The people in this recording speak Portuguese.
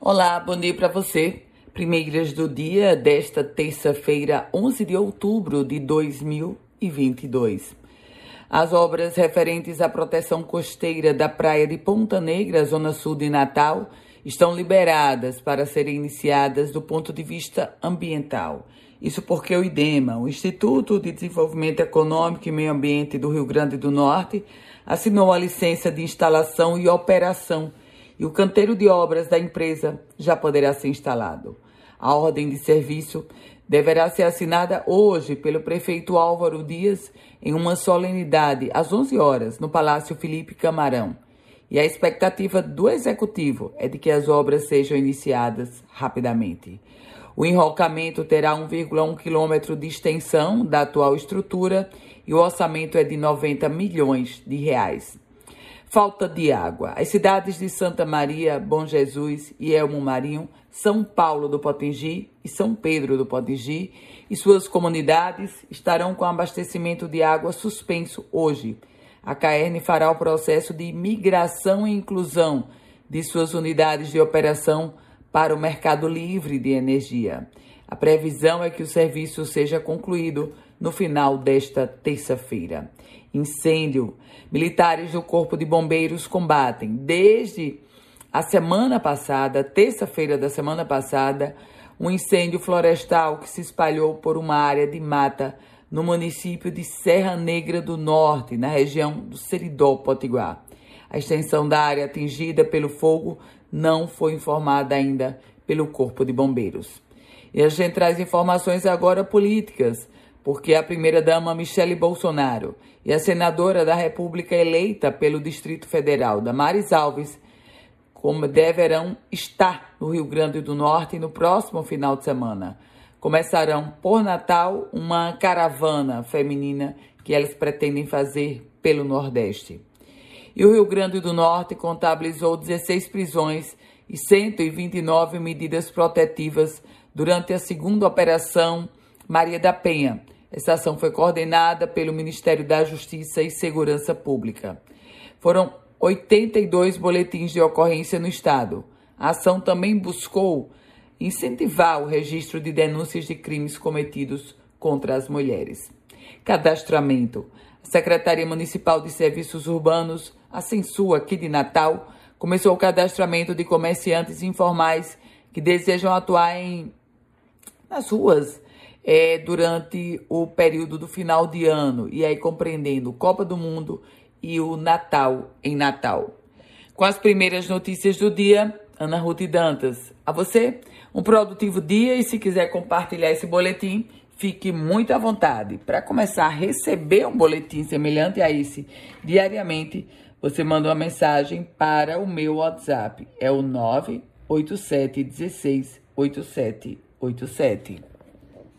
Olá, bom dia para você. Primeiras do dia desta terça-feira, 11 de outubro de 2022. As obras referentes à proteção costeira da praia de Ponta Negra, zona sul de Natal, estão liberadas para serem iniciadas do ponto de vista ambiental. Isso porque o IDEMA, o Instituto de Desenvolvimento Econômico e Meio Ambiente do Rio Grande do Norte, assinou a licença de instalação e operação e o canteiro de obras da empresa já poderá ser instalado. A ordem de serviço deverá ser assinada hoje pelo prefeito Álvaro Dias em uma solenidade às 11 horas no Palácio Felipe Camarão. E a expectativa do executivo é de que as obras sejam iniciadas rapidamente. O enrocamento terá 1,1 quilômetro de extensão da atual estrutura e o orçamento é de 90 milhões de reais. Falta de água. As cidades de Santa Maria, Bom Jesus e Elmo Marinho, São Paulo do Potengi e São Pedro do Potengi e suas comunidades estarão com abastecimento de água suspenso hoje. A CAERN fará o processo de migração e inclusão de suas unidades de operação para o mercado livre de energia. A previsão é que o serviço seja concluído no final desta terça-feira. Incêndio. Militares do Corpo de Bombeiros combatem desde a semana passada, terça-feira da semana passada, um incêndio florestal que se espalhou por uma área de mata no município de Serra Negra do Norte, na região do Seridó Potiguar. A extensão da área atingida pelo fogo não foi informada ainda pelo Corpo de Bombeiros. E a gente traz informações agora políticas porque a primeira-dama Michele Bolsonaro e a senadora da República eleita pelo Distrito Federal, Damares Alves, como deverão estar no Rio Grande do Norte no próximo final de semana. Começarão por Natal uma caravana feminina que elas pretendem fazer pelo Nordeste. E o Rio Grande do Norte contabilizou 16 prisões e 129 medidas protetivas durante a segunda operação Maria da Penha, essa ação foi coordenada pelo Ministério da Justiça e Segurança Pública. Foram 82 boletins de ocorrência no Estado. A ação também buscou incentivar o registro de denúncias de crimes cometidos contra as mulheres. Cadastramento. A Secretaria Municipal de Serviços Urbanos, a Censu aqui de Natal, começou o cadastramento de comerciantes informais que desejam atuar em, nas ruas é, durante o período do final de ano, e aí compreendendo Copa do Mundo e o Natal em Natal. Com as primeiras notícias do dia, Ana Ruth Dantas. A você, um produtivo dia e se quiser compartilhar esse boletim, fique muito à vontade. Para começar a receber um boletim semelhante a esse diariamente, você manda uma mensagem para o meu WhatsApp. É o 987168787.